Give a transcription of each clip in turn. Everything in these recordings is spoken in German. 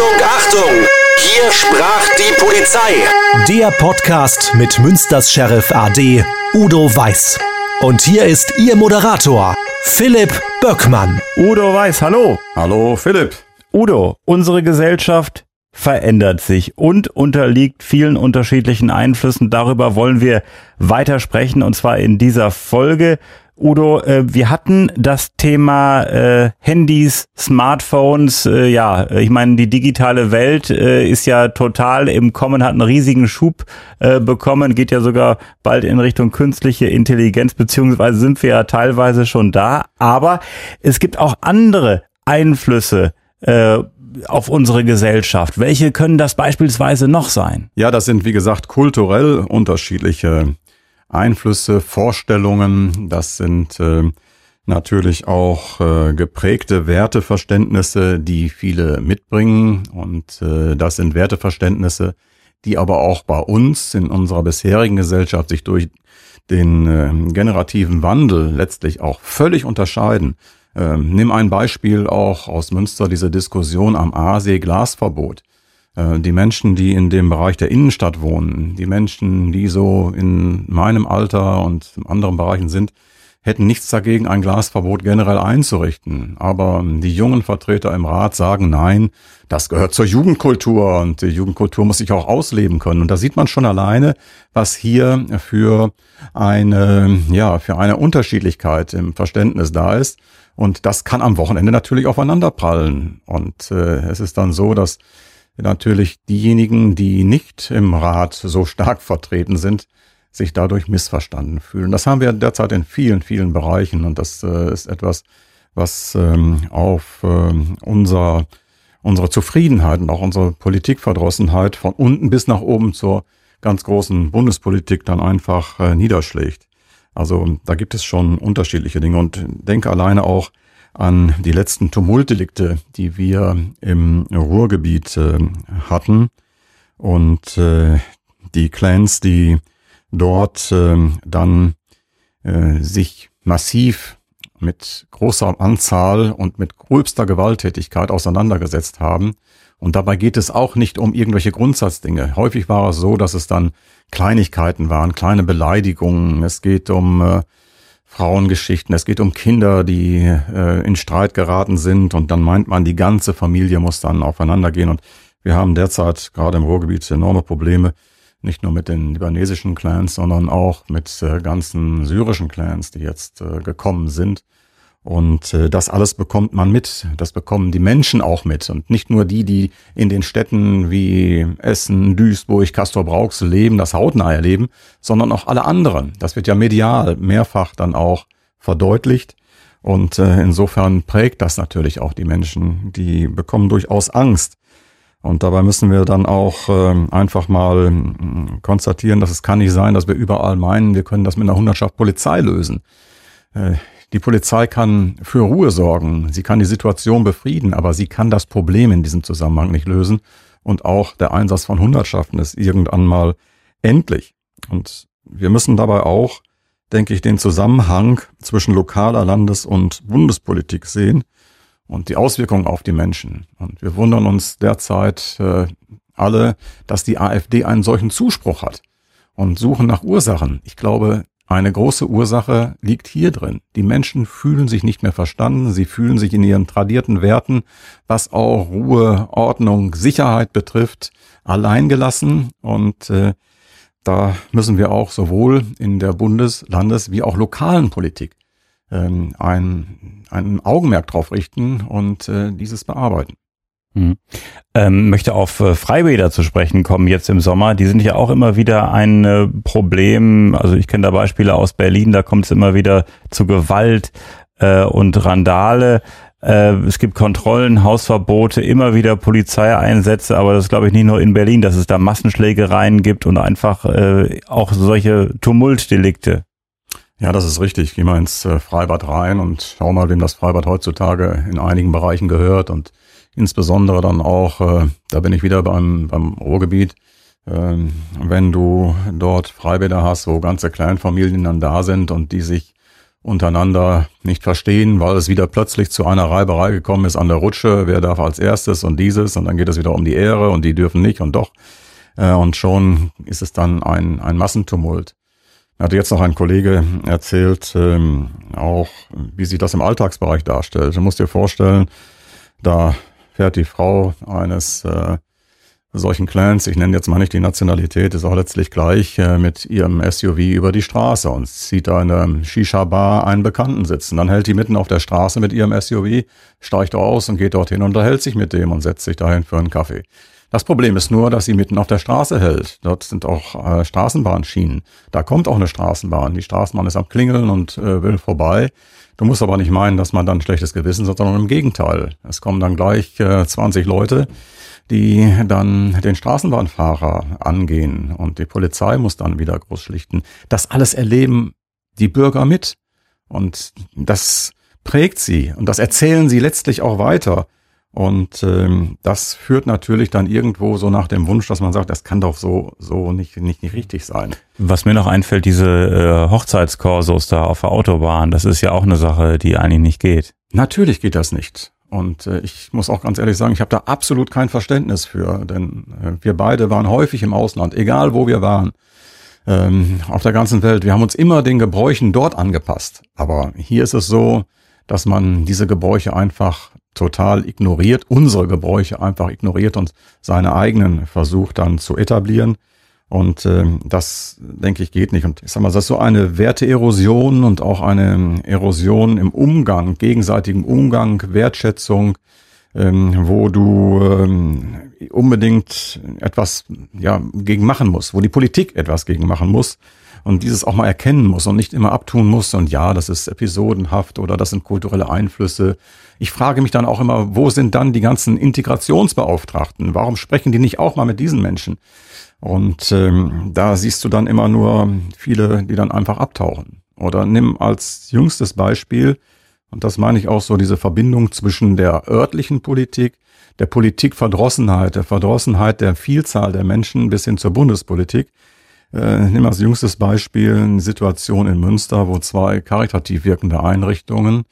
Achtung, Achtung! Hier sprach die Polizei. Der Podcast mit Münsters Sheriff AD Udo Weiß. Und hier ist Ihr Moderator, Philipp Böckmann. Udo Weiß, hallo. Hallo Philipp. Udo, unsere Gesellschaft verändert sich und unterliegt vielen unterschiedlichen Einflüssen. Darüber wollen wir weiter sprechen und zwar in dieser Folge. Udo, äh, wir hatten das Thema äh, Handys, Smartphones. Äh, ja, ich meine, die digitale Welt äh, ist ja total im Kommen, hat einen riesigen Schub äh, bekommen, geht ja sogar bald in Richtung künstliche Intelligenz, beziehungsweise sind wir ja teilweise schon da. Aber es gibt auch andere Einflüsse äh, auf unsere Gesellschaft. Welche können das beispielsweise noch sein? Ja, das sind wie gesagt kulturell unterschiedliche Einflüsse, Vorstellungen, das sind äh, natürlich auch äh, geprägte Werteverständnisse, die viele mitbringen und äh, das sind Werteverständnisse, die aber auch bei uns in unserer bisherigen Gesellschaft sich durch den äh, generativen Wandel letztlich auch völlig unterscheiden. Ähm, nimm ein Beispiel auch aus Münster, diese Diskussion am Aasee Glasverbot. Äh, die Menschen, die in dem Bereich der Innenstadt wohnen, die Menschen, die so in meinem Alter und in anderen Bereichen sind, hätten nichts dagegen, ein Glasverbot generell einzurichten. Aber die jungen Vertreter im Rat sagen, nein, das gehört zur Jugendkultur und die Jugendkultur muss sich auch ausleben können. Und da sieht man schon alleine, was hier für eine, ja, für eine Unterschiedlichkeit im Verständnis da ist. Und das kann am Wochenende natürlich aufeinanderprallen. Und äh, es ist dann so, dass natürlich diejenigen, die nicht im Rat so stark vertreten sind, sich dadurch missverstanden fühlen. Das haben wir derzeit in vielen, vielen Bereichen und das äh, ist etwas, was ähm, auf äh, unser, unsere Zufriedenheit und auch unsere Politikverdrossenheit von unten bis nach oben zur ganz großen Bundespolitik dann einfach äh, niederschlägt. Also da gibt es schon unterschiedliche Dinge und denke alleine auch an die letzten Tumultdelikte, die wir im Ruhrgebiet äh, hatten und äh, die Clans, die dort äh, dann äh, sich massiv mit großer Anzahl und mit gröbster Gewalttätigkeit auseinandergesetzt haben. Und dabei geht es auch nicht um irgendwelche Grundsatzdinge. Häufig war es so, dass es dann Kleinigkeiten waren, kleine Beleidigungen. Es geht um äh, Frauengeschichten, es geht um Kinder, die äh, in Streit geraten sind und dann meint man, die ganze Familie muss dann aufeinander gehen. Und wir haben derzeit gerade im Ruhrgebiet enorme Probleme, nicht nur mit den libanesischen Clans, sondern auch mit äh, ganzen syrischen Clans, die jetzt äh, gekommen sind. Und äh, das alles bekommt man mit. Das bekommen die Menschen auch mit. Und nicht nur die, die in den Städten wie Essen, Duisburg, Castor Brauxel leben, das hautnah erleben, sondern auch alle anderen. Das wird ja medial mehrfach dann auch verdeutlicht. Und äh, insofern prägt das natürlich auch die Menschen. Die bekommen durchaus Angst. Und dabei müssen wir dann auch äh, einfach mal äh, konstatieren, dass es kann nicht sein, dass wir überall meinen, wir können das mit einer Hundertschaft Polizei lösen. Die Polizei kann für Ruhe sorgen, sie kann die Situation befrieden, aber sie kann das Problem in diesem Zusammenhang nicht lösen. Und auch der Einsatz von Hundertschaften ist irgendwann mal endlich. Und wir müssen dabei auch, denke ich, den Zusammenhang zwischen lokaler Landes- und Bundespolitik sehen und die Auswirkungen auf die Menschen. Und wir wundern uns derzeit äh, alle, dass die AfD einen solchen Zuspruch hat und suchen nach Ursachen. Ich glaube, eine große Ursache liegt hier drin. Die Menschen fühlen sich nicht mehr verstanden, sie fühlen sich in ihren tradierten Werten, was auch Ruhe, Ordnung, Sicherheit betrifft, alleingelassen. Und äh, da müssen wir auch sowohl in der Bundes-, Landes- wie auch lokalen Politik ähm, ein, ein Augenmerk drauf richten und äh, dieses bearbeiten. Hm. Ähm, möchte auf äh, Freibäder zu sprechen kommen jetzt im Sommer. Die sind ja auch immer wieder ein äh, Problem. Also ich kenne da Beispiele aus Berlin, da kommt es immer wieder zu Gewalt äh, und Randale. Äh, es gibt Kontrollen, Hausverbote, immer wieder Polizeieinsätze, aber das glaube ich nicht nur in Berlin, dass es da Massenschlägereien gibt und einfach äh, auch solche Tumultdelikte. Ja, das ist richtig. Geh mal ins äh, Freibad rein und schau mal, wem das Freibad heutzutage in einigen Bereichen gehört und insbesondere dann auch, äh, da bin ich wieder beim, beim Ruhrgebiet, äh, wenn du dort Freibäder hast, wo ganze Kleinfamilien dann da sind und die sich untereinander nicht verstehen, weil es wieder plötzlich zu einer Reiberei gekommen ist an der Rutsche, wer darf als erstes und dieses und dann geht es wieder um die Ehre und die dürfen nicht und doch. Äh, und schon ist es dann ein, ein Massentumult. Er hatte jetzt noch ein Kollege erzählt, ähm, auch wie sich das im Alltagsbereich darstellt. Du musst dir vorstellen, da fährt die Frau eines äh, solchen Clans, ich nenne jetzt mal nicht die Nationalität, ist auch letztlich gleich, äh, mit ihrem SUV über die Straße und sieht da in der Shisha-Bar einen Bekannten sitzen. Dann hält die mitten auf der Straße mit ihrem SUV, steigt aus und geht dorthin und unterhält sich mit dem und setzt sich dahin für einen Kaffee. Das Problem ist nur, dass sie mitten auf der Straße hält. Dort sind auch äh, Straßenbahnschienen. Da kommt auch eine Straßenbahn. Die Straßenbahn ist am Klingeln und äh, will vorbei. Du musst aber nicht meinen, dass man dann schlechtes Gewissen hat, sondern im Gegenteil. Es kommen dann gleich äh, 20 Leute, die dann den Straßenbahnfahrer angehen und die Polizei muss dann wieder groß schlichten. Das alles erleben die Bürger mit und das prägt sie und das erzählen sie letztlich auch weiter. Und ähm, das führt natürlich dann irgendwo so nach dem Wunsch, dass man sagt, das kann doch so so nicht nicht, nicht richtig sein. Was mir noch einfällt, diese äh, Hochzeitskorsos da auf der Autobahn, das ist ja auch eine Sache, die eigentlich nicht geht. Natürlich geht das nicht. Und äh, ich muss auch ganz ehrlich sagen, ich habe da absolut kein Verständnis für, denn äh, wir beide waren häufig im Ausland, egal wo wir waren, ähm, auf der ganzen Welt. Wir haben uns immer den Gebräuchen dort angepasst. Aber hier ist es so, dass man diese Gebräuche einfach total ignoriert, unsere Gebräuche einfach ignoriert und seine eigenen versucht dann zu etablieren. Und äh, das, denke ich, geht nicht. Und ich sag mal, das ist so eine Werteerosion und auch eine Erosion im Umgang, gegenseitigen Umgang, Wertschätzung, ähm, wo du ähm, unbedingt etwas ja, gegen machen musst, wo die Politik etwas gegen machen muss und dieses auch mal erkennen muss und nicht immer abtun muss und ja, das ist episodenhaft oder das sind kulturelle Einflüsse. Ich frage mich dann auch immer, wo sind dann die ganzen Integrationsbeauftragten? Warum sprechen die nicht auch mal mit diesen Menschen? Und ähm, da siehst du dann immer nur viele, die dann einfach abtauchen. Oder nimm als jüngstes Beispiel, und das meine ich auch so, diese Verbindung zwischen der örtlichen Politik, der Politikverdrossenheit, der Verdrossenheit der Vielzahl der Menschen bis hin zur Bundespolitik. Äh, nimm als jüngstes Beispiel eine Situation in Münster, wo zwei karitativ wirkende Einrichtungen,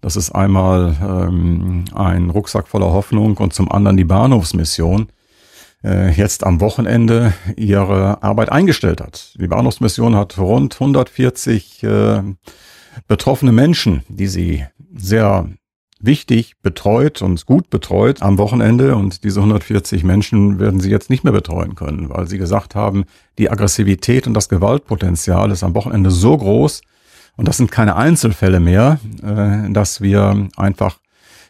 das ist einmal ähm, ein Rucksack voller Hoffnung und zum anderen die Bahnhofsmission, äh, jetzt am Wochenende ihre Arbeit eingestellt hat. Die Bahnhofsmission hat rund 140 äh, betroffene Menschen, die sie sehr wichtig betreut und gut betreut am Wochenende und diese 140 Menschen werden sie jetzt nicht mehr betreuen können, weil sie gesagt haben, die Aggressivität und das Gewaltpotenzial ist am Wochenende so groß und das sind keine Einzelfälle mehr, äh, dass wir einfach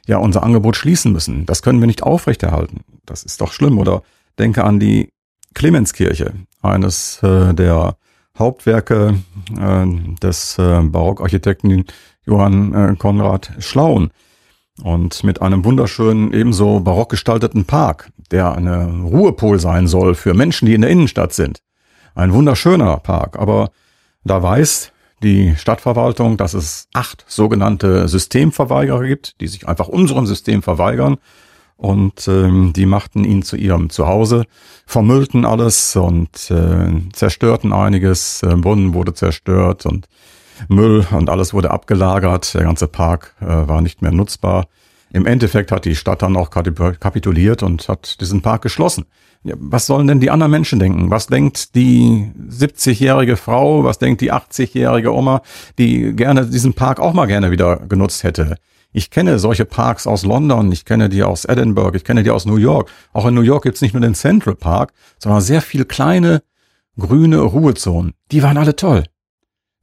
ja unser Angebot schließen müssen. Das können wir nicht aufrechterhalten. Das ist doch schlimm. Oder denke an die Clemenskirche, eines äh, der Hauptwerke äh, des Barockarchitekten Johann Konrad Schlaun und mit einem wunderschönen, ebenso barock gestalteten Park, der eine Ruhepol sein soll für Menschen, die in der Innenstadt sind. Ein wunderschöner Park, aber da weiß die Stadtverwaltung, dass es acht sogenannte Systemverweigerer gibt, die sich einfach unserem System verweigern. Und ähm, die machten ihn zu ihrem Zuhause, vermüllten alles und äh, zerstörten einiges. Äh, Brunnen wurde zerstört und Müll und alles wurde abgelagert. Der ganze Park äh, war nicht mehr nutzbar. Im Endeffekt hat die Stadt dann auch kapituliert und hat diesen Park geschlossen. Was sollen denn die anderen Menschen denken? Was denkt die 70-jährige Frau? Was denkt die 80-jährige Oma, die gerne diesen Park auch mal gerne wieder genutzt hätte? Ich kenne solche Parks aus London, ich kenne die aus Edinburgh, ich kenne die aus New York. Auch in New York gibt's nicht nur den Central Park, sondern sehr viel kleine grüne Ruhezonen. Die waren alle toll.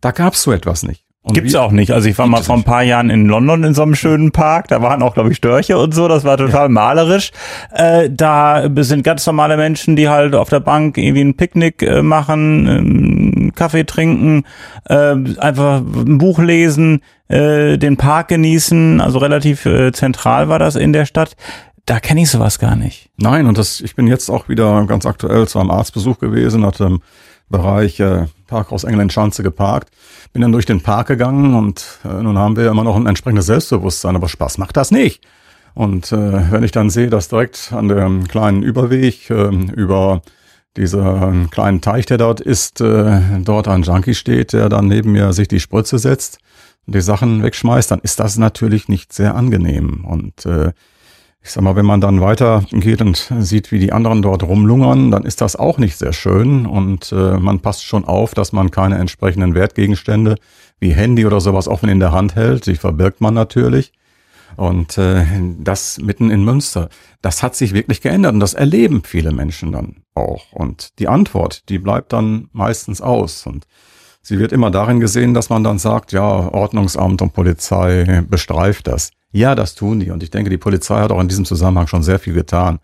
Da gab's so etwas nicht. Und Gibt's wie, auch nicht. Also ich war mal vor ein paar Jahren in London in so einem schönen Park. Da waren auch, glaube ich, Störche und so. Das war total ja. malerisch. Äh, da sind ganz normale Menschen, die halt auf der Bank irgendwie ein Picknick äh, machen, äh, Kaffee trinken, äh, einfach ein Buch lesen, äh, den Park genießen. Also relativ äh, zentral war das in der Stadt. Da kenne ich sowas gar nicht. Nein, und das, ich bin jetzt auch wieder ganz aktuell zu einem Arztbesuch gewesen, hatte Bereich äh, Parkhaus England Schanze geparkt bin dann durch den Park gegangen und äh, nun haben wir immer noch ein entsprechendes Selbstbewusstsein, aber Spaß macht das nicht. Und äh, wenn ich dann sehe, dass direkt an dem kleinen Überweg äh, über dieser kleinen Teich, der dort ist, äh, dort ein Junkie steht, der dann neben mir sich die Spritze setzt, und die Sachen wegschmeißt, dann ist das natürlich nicht sehr angenehm. Und äh, ich sag mal, wenn man dann weiter geht und sieht, wie die anderen dort rumlungern, dann ist das auch nicht sehr schön und äh, man passt schon auf, dass man keine entsprechenden Wertgegenstände wie Handy oder sowas offen in der Hand hält. Die verbirgt man natürlich. Und äh, das mitten in Münster, das hat sich wirklich geändert und das erleben viele Menschen dann auch. Und die Antwort, die bleibt dann meistens aus. Und sie wird immer darin gesehen, dass man dann sagt, ja, Ordnungsamt und Polizei bestreift das. Ja, das tun die. Und ich denke, die Polizei hat auch in diesem Zusammenhang schon sehr viel getan.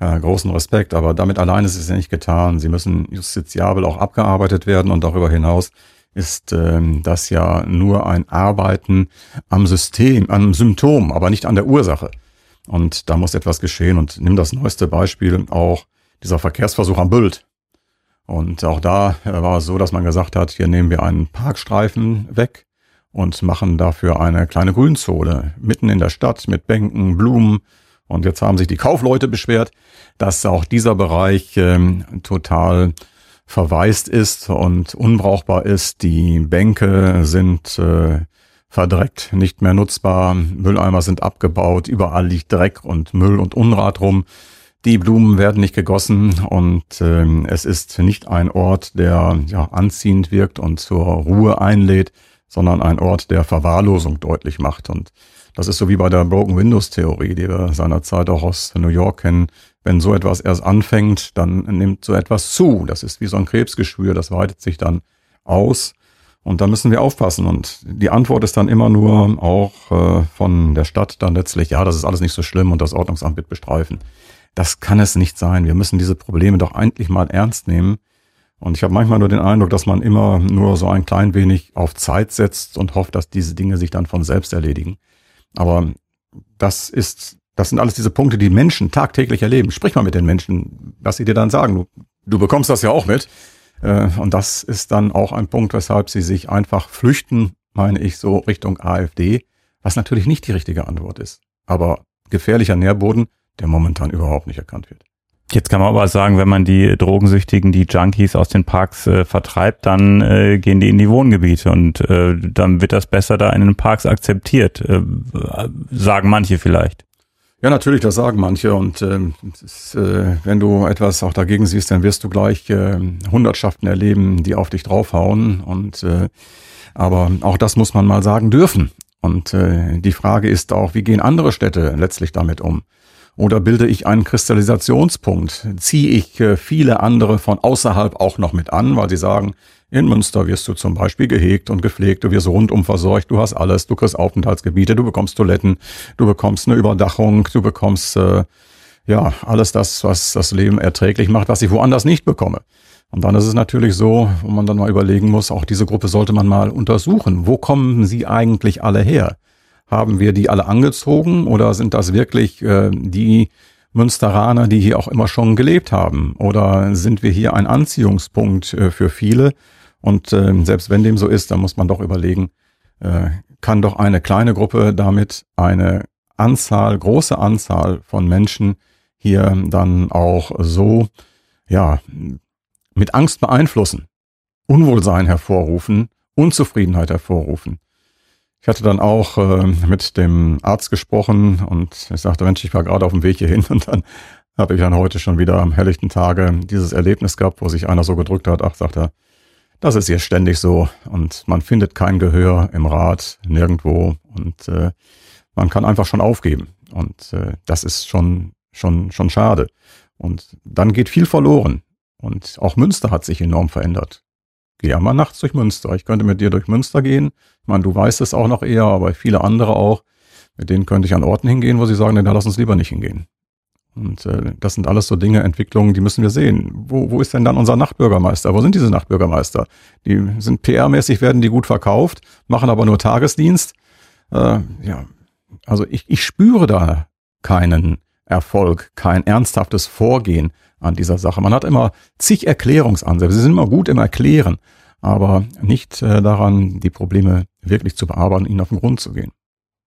Äh, großen Respekt, aber damit allein ist es ja nicht getan. Sie müssen justiziabel auch abgearbeitet werden und darüber hinaus ist ähm, das ja nur ein Arbeiten am System, am Symptom, aber nicht an der Ursache. Und da muss etwas geschehen. Und nimm das neueste Beispiel auch dieser Verkehrsversuch am Bült. Und auch da äh, war es so, dass man gesagt hat, hier nehmen wir einen Parkstreifen weg und machen dafür eine kleine Grünzone mitten in der Stadt mit Bänken, Blumen. Und jetzt haben sich die Kaufleute beschwert, dass auch dieser Bereich ähm, total verwaist ist und unbrauchbar ist. Die Bänke sind äh, verdreckt, nicht mehr nutzbar, Mülleimer sind abgebaut, überall liegt Dreck und Müll und Unrat rum. Die Blumen werden nicht gegossen und äh, es ist nicht ein Ort, der ja, anziehend wirkt und zur Ruhe einlädt, sondern ein Ort der Verwahrlosung deutlich macht. Und das ist so wie bei der Broken Windows Theorie, die wir seinerzeit auch aus New York kennen. Wenn so etwas erst anfängt, dann nimmt so etwas zu. Das ist wie so ein Krebsgeschwür, das weitet sich dann aus. Und da müssen wir aufpassen. Und die Antwort ist dann immer nur auch äh, von der Stadt dann letztlich, ja, das ist alles nicht so schlimm und das Ordnungsamt wird bestreifen. Das kann es nicht sein. Wir müssen diese Probleme doch eigentlich mal ernst nehmen. Und ich habe manchmal nur den Eindruck, dass man immer nur so ein klein wenig auf Zeit setzt und hofft, dass diese Dinge sich dann von selbst erledigen. Aber das ist das sind alles diese Punkte, die Menschen tagtäglich erleben. Sprich mal mit den Menschen, was sie dir dann sagen. Du, du bekommst das ja auch mit. Äh, und das ist dann auch ein Punkt, weshalb sie sich einfach flüchten, meine ich, so Richtung AfD, was natürlich nicht die richtige Antwort ist. Aber gefährlicher Nährboden, der momentan überhaupt nicht erkannt wird. Jetzt kann man aber sagen, wenn man die Drogensüchtigen, die Junkies aus den Parks äh, vertreibt, dann äh, gehen die in die Wohngebiete und äh, dann wird das besser da in den Parks akzeptiert, äh, sagen manche vielleicht. Ja, natürlich, das sagen manche. Und ähm, ist, äh, wenn du etwas auch dagegen siehst, dann wirst du gleich äh, Hundertschaften erleben, die auf dich draufhauen. Und äh, aber auch das muss man mal sagen dürfen. Und äh, die Frage ist auch, wie gehen andere Städte letztlich damit um? Oder bilde ich einen Kristallisationspunkt? Ziehe ich äh, viele andere von außerhalb auch noch mit an, weil sie sagen, in Münster wirst du zum Beispiel gehegt und gepflegt, du wirst rundum versorgt, du hast alles, du kriegst Aufenthaltsgebiete, du bekommst Toiletten, du bekommst eine Überdachung, du bekommst äh, ja alles das, was das Leben erträglich macht, was ich woanders nicht bekomme. Und dann ist es natürlich so, wo man dann mal überlegen muss, auch diese Gruppe sollte man mal untersuchen. Wo kommen sie eigentlich alle her? Haben wir die alle angezogen oder sind das wirklich äh, die Münsteraner, die hier auch immer schon gelebt haben? Oder sind wir hier ein Anziehungspunkt äh, für viele? Und äh, selbst wenn dem so ist, dann muss man doch überlegen, äh, kann doch eine kleine Gruppe damit eine Anzahl, große Anzahl von Menschen hier dann auch so, ja, mit Angst beeinflussen, Unwohlsein hervorrufen, Unzufriedenheit hervorrufen. Ich hatte dann auch äh, mit dem Arzt gesprochen und ich sagte, Mensch, ich war gerade auf dem Weg hierhin und dann habe ich dann heute schon wieder am helllichten Tage dieses Erlebnis gehabt, wo sich einer so gedrückt hat, ach, sagt er, das ist hier ständig so und man findet kein Gehör im Rat, nirgendwo und äh, man kann einfach schon aufgeben und äh, das ist schon schon schon schade und dann geht viel verloren und auch Münster hat sich enorm verändert. Geh mal nachts durch Münster. Ich könnte mit dir durch Münster gehen. Ich meine, du weißt es auch noch eher, aber viele andere auch. Mit denen könnte ich an Orten hingehen, wo sie sagen, nee, da lass uns lieber nicht hingehen. Und äh, das sind alles so Dinge, Entwicklungen, die müssen wir sehen. Wo, wo ist denn dann unser Nachtbürgermeister? Wo sind diese Nachtbürgermeister? Die sind PR-mäßig, werden die gut verkauft, machen aber nur Tagesdienst. Äh, ja, also ich, ich spüre da keinen Erfolg, kein ernsthaftes Vorgehen an dieser Sache. Man hat immer zig Erklärungsansätze. Sie sind immer gut im Erklären, aber nicht äh, daran, die Probleme wirklich zu bearbeiten, ihnen auf den Grund zu gehen.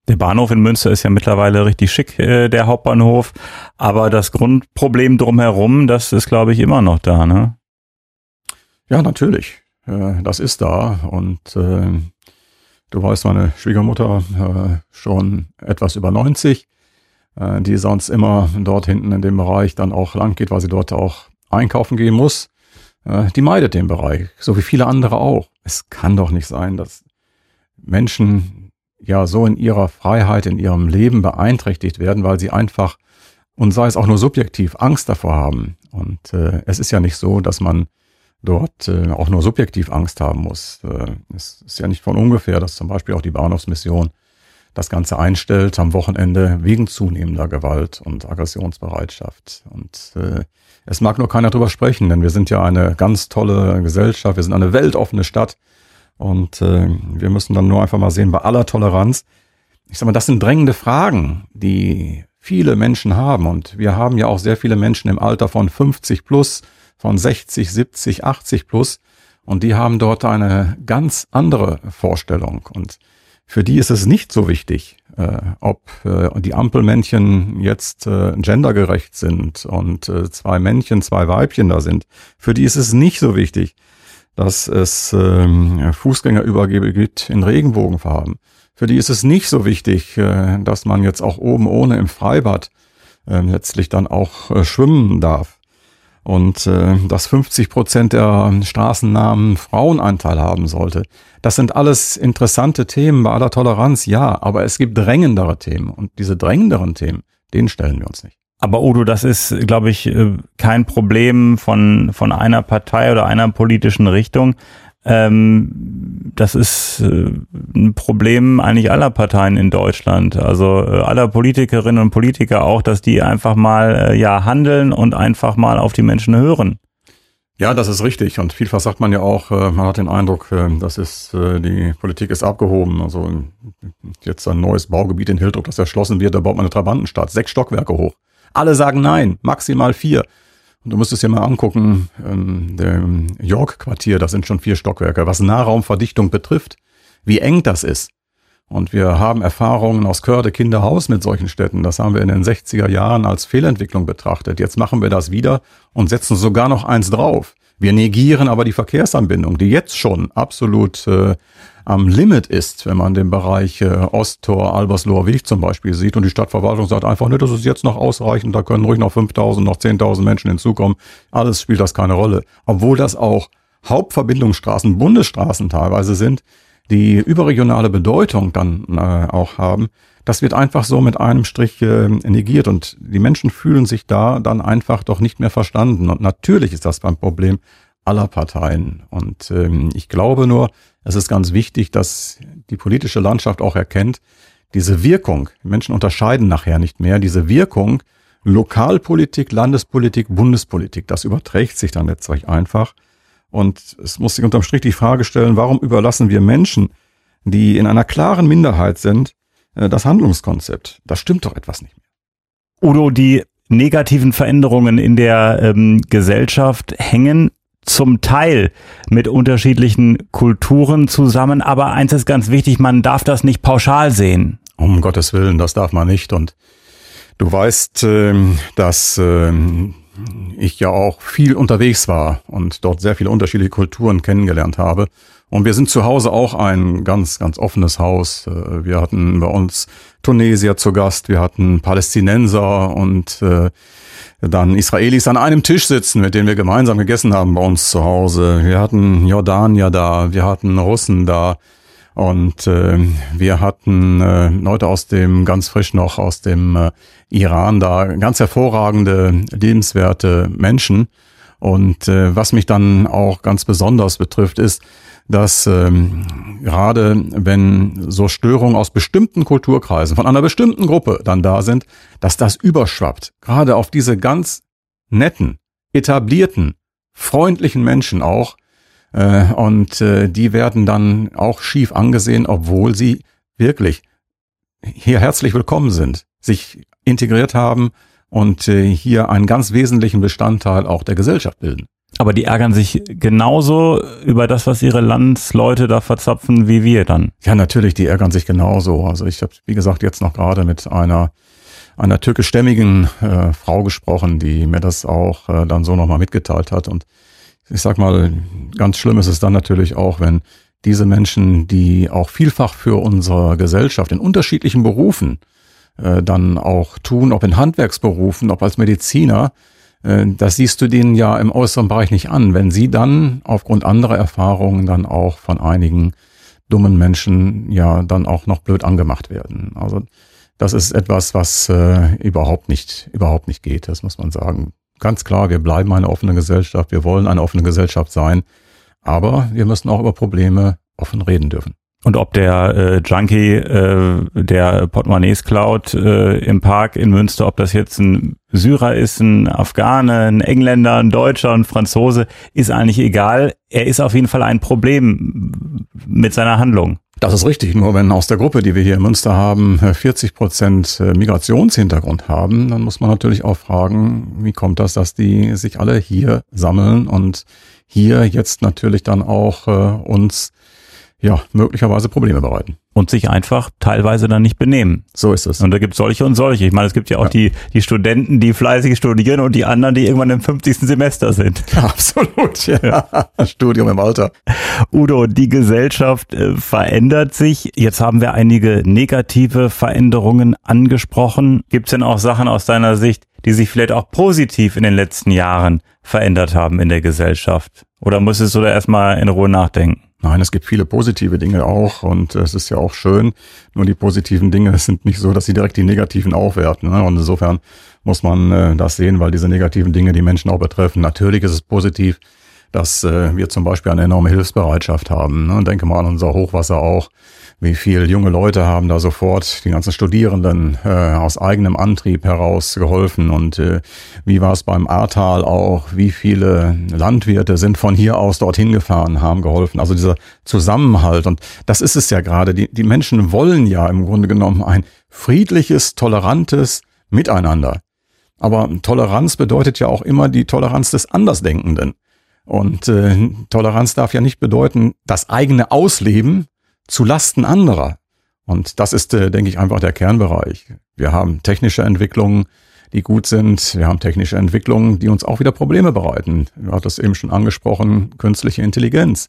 Der Bahnhof in Münster ist ja mittlerweile richtig schick, äh, der Hauptbahnhof. Aber das Grundproblem drumherum, das ist, glaube ich, immer noch da, ne? Ja, natürlich. Äh, das ist da. Und äh, Du weißt, meine Schwiegermutter äh, schon etwas über 90, äh, die sonst immer dort hinten in dem Bereich dann auch lang geht, weil sie dort auch einkaufen gehen muss. Äh, die meidet den Bereich, so wie viele andere auch. Es kann doch nicht sein, dass Menschen ja so in ihrer Freiheit, in ihrem Leben beeinträchtigt werden, weil sie einfach und sei es auch nur subjektiv Angst davor haben. Und äh, es ist ja nicht so, dass man dort äh, auch nur subjektiv Angst haben muss. Äh, es ist ja nicht von ungefähr, dass zum Beispiel auch die Bahnhofsmission das Ganze einstellt am Wochenende wegen zunehmender Gewalt und Aggressionsbereitschaft. Und äh, es mag nur keiner drüber sprechen, denn wir sind ja eine ganz tolle Gesellschaft, wir sind eine weltoffene Stadt und äh, wir müssen dann nur einfach mal sehen, bei aller Toleranz, ich sag mal, das sind drängende Fragen, die viele Menschen haben. Und wir haben ja auch sehr viele Menschen im Alter von 50 plus, von 60, 70, 80 plus. Und die haben dort eine ganz andere Vorstellung. Und für die ist es nicht so wichtig, äh, ob äh, die Ampelmännchen jetzt äh, gendergerecht sind und äh, zwei Männchen, zwei Weibchen da sind. Für die ist es nicht so wichtig, dass es ähm, Fußgängerübergebe gibt in Regenbogenfarben. Für die ist es nicht so wichtig, äh, dass man jetzt auch oben ohne im Freibad äh, letztlich dann auch äh, schwimmen darf. Und dass 50 Prozent der Straßennamen Frauenanteil haben sollte. Das sind alles interessante Themen bei aller Toleranz, ja, aber es gibt drängendere Themen. Und diese drängenderen Themen, denen stellen wir uns nicht. Aber Udo, das ist, glaube ich, kein Problem von, von einer Partei oder einer politischen Richtung. Ähm, das ist äh, ein Problem eigentlich aller Parteien in Deutschland, also äh, aller Politikerinnen und Politiker auch, dass die einfach mal äh, ja handeln und einfach mal auf die Menschen hören. Ja, das ist richtig. Und vielfach sagt man ja auch, äh, man hat den Eindruck, äh, das ist, äh, die Politik ist abgehoben. Also jetzt ein neues Baugebiet in Hildruck, das erschlossen wird, da baut man eine Trabantenstadt, sechs Stockwerke hoch. Alle sagen nein, maximal vier. Du musst es dir mal angucken, ähm, dem York-Quartier, das sind schon vier Stockwerke, was Nahraumverdichtung betrifft, wie eng das ist. Und wir haben Erfahrungen aus Körde Kinderhaus mit solchen Städten. Das haben wir in den 60er Jahren als Fehlentwicklung betrachtet. Jetzt machen wir das wieder und setzen sogar noch eins drauf. Wir negieren aber die Verkehrsanbindung, die jetzt schon absolut äh, am Limit ist, wenn man den Bereich äh, Osttor, Albersloher Weg zum Beispiel sieht und die Stadtverwaltung sagt einfach, ne, das ist jetzt noch ausreichend, da können ruhig noch 5.000, noch 10.000 Menschen hinzukommen. Alles spielt das keine Rolle. Obwohl das auch Hauptverbindungsstraßen, Bundesstraßen teilweise sind, die überregionale Bedeutung dann äh, auch haben, das wird einfach so mit einem Strich äh, negiert und die Menschen fühlen sich da dann einfach doch nicht mehr verstanden. Und natürlich ist das beim Problem aller Parteien. Und ähm, ich glaube nur, es ist ganz wichtig, dass die politische Landschaft auch erkennt, diese Wirkung, Menschen unterscheiden nachher nicht mehr, diese Wirkung Lokalpolitik, Landespolitik, Bundespolitik, das überträgt sich dann letztlich einfach. Und es muss sich unterm Strich die Frage stellen, warum überlassen wir Menschen, die in einer klaren Minderheit sind, äh, das Handlungskonzept? Das stimmt doch etwas nicht mehr. Udo, die negativen Veränderungen in der ähm, Gesellschaft hängen zum Teil mit unterschiedlichen Kulturen zusammen. Aber eins ist ganz wichtig, man darf das nicht pauschal sehen. Um Gottes Willen, das darf man nicht. Und du weißt, ähm, dass ähm, ich ja auch viel unterwegs war und dort sehr viele unterschiedliche Kulturen kennengelernt habe. Und wir sind zu Hause auch ein ganz, ganz offenes Haus. Äh, wir hatten bei uns Tunesier zu Gast, wir hatten Palästinenser und äh, dann Israelis an einem Tisch sitzen, mit denen wir gemeinsam gegessen haben bei uns zu Hause. Wir hatten Jordanier da, wir hatten Russen da und äh, wir hatten äh, Leute aus dem, ganz frisch noch aus dem äh, Iran da, ganz hervorragende, lebenswerte Menschen. Und äh, was mich dann auch ganz besonders betrifft, ist, dass ähm, gerade wenn so Störungen aus bestimmten Kulturkreisen von einer bestimmten Gruppe dann da sind, dass das überschwappt, gerade auf diese ganz netten, etablierten, freundlichen Menschen auch. Äh, und äh, die werden dann auch schief angesehen, obwohl sie wirklich hier herzlich willkommen sind, sich integriert haben und äh, hier einen ganz wesentlichen Bestandteil auch der Gesellschaft bilden. Aber die ärgern sich genauso über das, was ihre Landsleute da verzapfen, wie wir dann. Ja, natürlich, die ärgern sich genauso. Also ich habe, wie gesagt, jetzt noch gerade mit einer einer türkischstämmigen äh, Frau gesprochen, die mir das auch äh, dann so nochmal mitgeteilt hat. Und ich sag mal, ganz schlimm ist es dann natürlich auch, wenn diese Menschen, die auch vielfach für unsere Gesellschaft in unterschiedlichen Berufen äh, dann auch tun, ob in Handwerksberufen, ob als Mediziner, das siehst du denen ja im äußeren Bereich nicht an, wenn sie dann aufgrund anderer Erfahrungen dann auch von einigen dummen Menschen ja dann auch noch blöd angemacht werden. Also das ist etwas, was äh, überhaupt nicht, überhaupt nicht geht, das muss man sagen. Ganz klar, wir bleiben eine offene Gesellschaft, wir wollen eine offene Gesellschaft sein, aber wir müssen auch über Probleme offen reden dürfen. Und ob der äh, Junkie, äh, der Portemonnaies klaut äh, im Park in Münster, ob das jetzt ein Syrer ist, ein Afghane, ein Engländer, ein Deutscher, ein Franzose, ist eigentlich egal. Er ist auf jeden Fall ein Problem mit seiner Handlung. Das ist richtig. Nur wenn aus der Gruppe, die wir hier in Münster haben, 40 Prozent äh, Migrationshintergrund haben, dann muss man natürlich auch fragen, wie kommt das, dass die sich alle hier sammeln und hier jetzt natürlich dann auch äh, uns ja, möglicherweise Probleme bereiten. Und sich einfach teilweise dann nicht benehmen. So ist es. Und da gibt es solche und solche. Ich meine, es gibt ja auch ja. Die, die Studenten, die fleißig studieren und die anderen, die irgendwann im 50. Semester sind. Ja, absolut, ja. Studium im Alter. Udo, die Gesellschaft äh, verändert sich. Jetzt haben wir einige negative Veränderungen angesprochen. Gibt es denn auch Sachen aus deiner Sicht, die sich vielleicht auch positiv in den letzten Jahren verändert haben in der Gesellschaft? Oder musstest du da erstmal in Ruhe nachdenken? Nein, es gibt viele positive Dinge auch und es ist ja auch schön. Nur die positiven Dinge sind nicht so, dass sie direkt die negativen aufwerten. Ne? Und insofern muss man äh, das sehen, weil diese negativen Dinge die Menschen auch betreffen. Natürlich ist es positiv, dass äh, wir zum Beispiel eine enorme Hilfsbereitschaft haben. Ne? Denke mal an unser Hochwasser auch wie viel junge Leute haben da sofort die ganzen Studierenden äh, aus eigenem Antrieb heraus geholfen und äh, wie war es beim Ahrtal auch, wie viele Landwirte sind von hier aus dorthin gefahren, haben geholfen. Also dieser Zusammenhalt und das ist es ja gerade. Die, die Menschen wollen ja im Grunde genommen ein friedliches, tolerantes Miteinander. Aber Toleranz bedeutet ja auch immer die Toleranz des Andersdenkenden. Und äh, Toleranz darf ja nicht bedeuten, das eigene Ausleben zu Lasten anderer. Und das ist, äh, denke ich, einfach der Kernbereich. Wir haben technische Entwicklungen, die gut sind. Wir haben technische Entwicklungen, die uns auch wieder Probleme bereiten. Du das eben schon angesprochen, künstliche Intelligenz.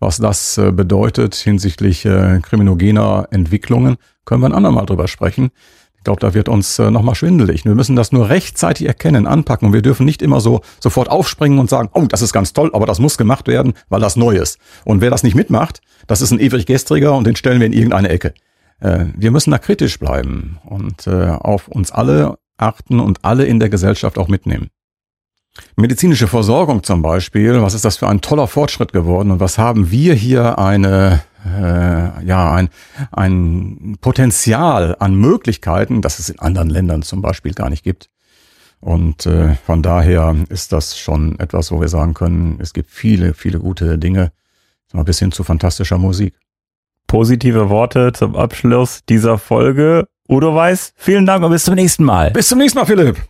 Was das äh, bedeutet hinsichtlich äh, kriminogener Entwicklungen, können wir ein andermal drüber sprechen glaube, da wird uns äh, nochmal schwindelig. Wir müssen das nur rechtzeitig erkennen, anpacken und wir dürfen nicht immer so sofort aufspringen und sagen, oh, das ist ganz toll, aber das muss gemacht werden, weil das neu ist. Und wer das nicht mitmacht, das ist ein ewig gestriger und den stellen wir in irgendeine Ecke. Äh, wir müssen da kritisch bleiben und äh, auf uns alle achten und alle in der Gesellschaft auch mitnehmen. Medizinische Versorgung zum Beispiel, was ist das für ein toller Fortschritt geworden und was haben wir hier eine äh, ja ein, ein Potenzial an Möglichkeiten, das es in anderen Ländern zum Beispiel gar nicht gibt. Und äh, von daher ist das schon etwas, wo wir sagen können, es gibt viele, viele gute Dinge, bis hin zu fantastischer Musik. Positive Worte zum Abschluss dieser Folge. Udo Weiß, vielen Dank und bis zum nächsten Mal. Bis zum nächsten Mal, Philipp.